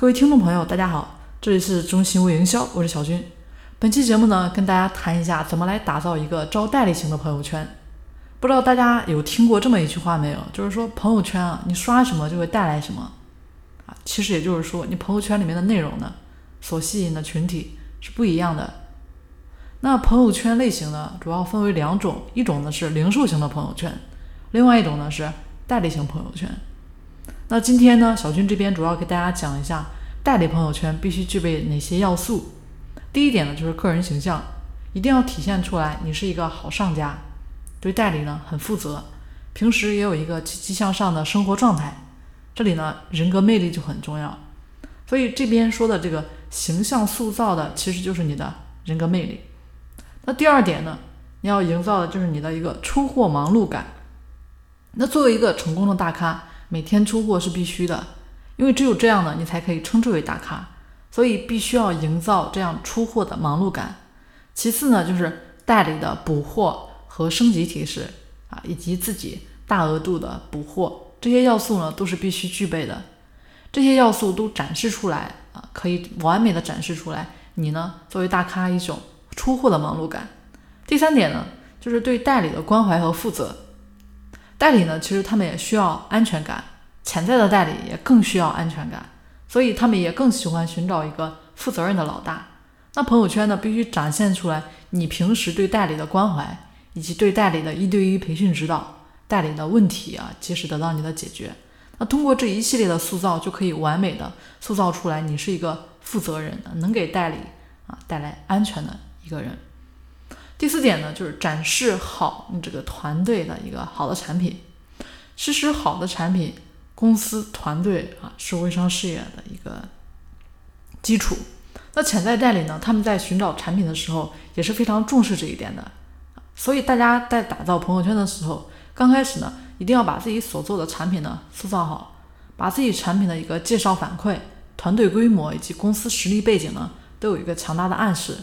各位听众朋友，大家好，这里是中心微营销，我是小军。本期节目呢，跟大家谈一下怎么来打造一个招代理型的朋友圈。不知道大家有听过这么一句话没有？就是说朋友圈啊，你刷什么就会带来什么啊。其实也就是说，你朋友圈里面的内容呢，所吸引的群体是不一样的。那朋友圈类型呢，主要分为两种，一种呢是零售型的朋友圈，另外一种呢是代理型朋友圈。那今天呢，小军这边主要给大家讲一下代理朋友圈必须具备哪些要素。第一点呢，就是个人形象，一定要体现出来你是一个好上家，对代理呢很负责，平时也有一个积极向上的生活状态。这里呢，人格魅力就很重要。所以这边说的这个形象塑造的，其实就是你的人格魅力。那第二点呢，你要营造的就是你的一个出货忙碌感。那作为一个成功的大咖。每天出货是必须的，因为只有这样呢，你才可以称之为大咖。所以必须要营造这样出货的忙碌感。其次呢，就是代理的补货和升级提示啊，以及自己大额度的补货，这些要素呢都是必须具备的。这些要素都展示出来啊，可以完美的展示出来你呢作为大咖一种出货的忙碌感。第三点呢，就是对代理的关怀和负责。代理呢，其实他们也需要安全感，潜在的代理也更需要安全感，所以他们也更喜欢寻找一个负责任的老大。那朋友圈呢，必须展现出来你平时对代理的关怀，以及对代理的一对一培训指导，代理的问题啊，及时得到你的解决。那通过这一系列的塑造，就可以完美的塑造出来你是一个负责任的，能给代理啊带来安全的一个人。第四点呢，就是展示好你这个团队的一个好的产品。其实好的产品，公司团队啊是微商事业的一个基础。那潜在代理呢，他们在寻找产品的时候也是非常重视这一点的。所以大家在打造朋友圈的时候，刚开始呢，一定要把自己所做的产品呢塑造好，把自己产品的一个介绍反馈、团队规模以及公司实力背景呢，都有一个强大的暗示。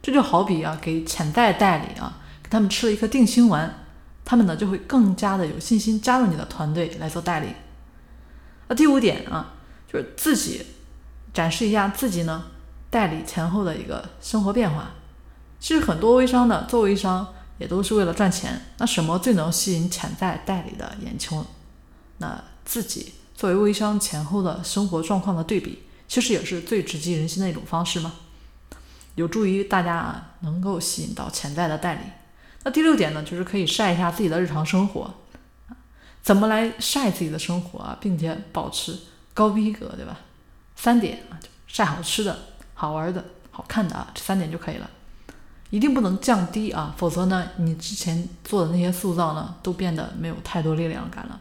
这就好比啊，给潜在代理啊，给他们吃了一颗定心丸，他们呢就会更加的有信心加入你的团队来做代理。那第五点啊，就是自己展示一下自己呢代理前后的一个生活变化。其实很多微商呢做微商也都是为了赚钱，那什么最能吸引潜在代理的眼球？那自己作为微商前后的生活状况的对比，其实也是最直击人心的一种方式嘛。有助于大家啊，能够吸引到潜在的代理。那第六点呢，就是可以晒一下自己的日常生活啊，怎么来晒自己的生活啊，并且保持高逼格，对吧？三点啊，就晒好吃的、好玩的、好看的啊，这三点就可以了。一定不能降低啊，否则呢，你之前做的那些塑造呢，都变得没有太多力量感了。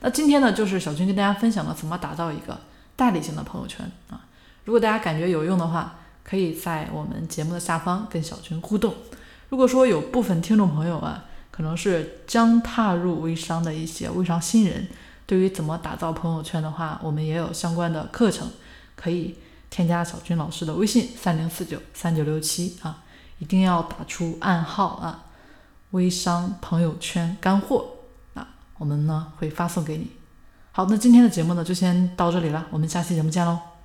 那今天呢，就是小军跟大家分享了怎么打造一个代理型的朋友圈啊。如果大家感觉有用的话，可以在我们节目的下方跟小军互动。如果说有部分听众朋友啊，可能是将踏入微商的一些微商新人，对于怎么打造朋友圈的话，我们也有相关的课程，可以添加小军老师的微信三零四九三九六七啊，一定要打出暗号啊，微商朋友圈干货啊，我们呢会发送给你。好，那今天的节目呢就先到这里了，我们下期节目见喽。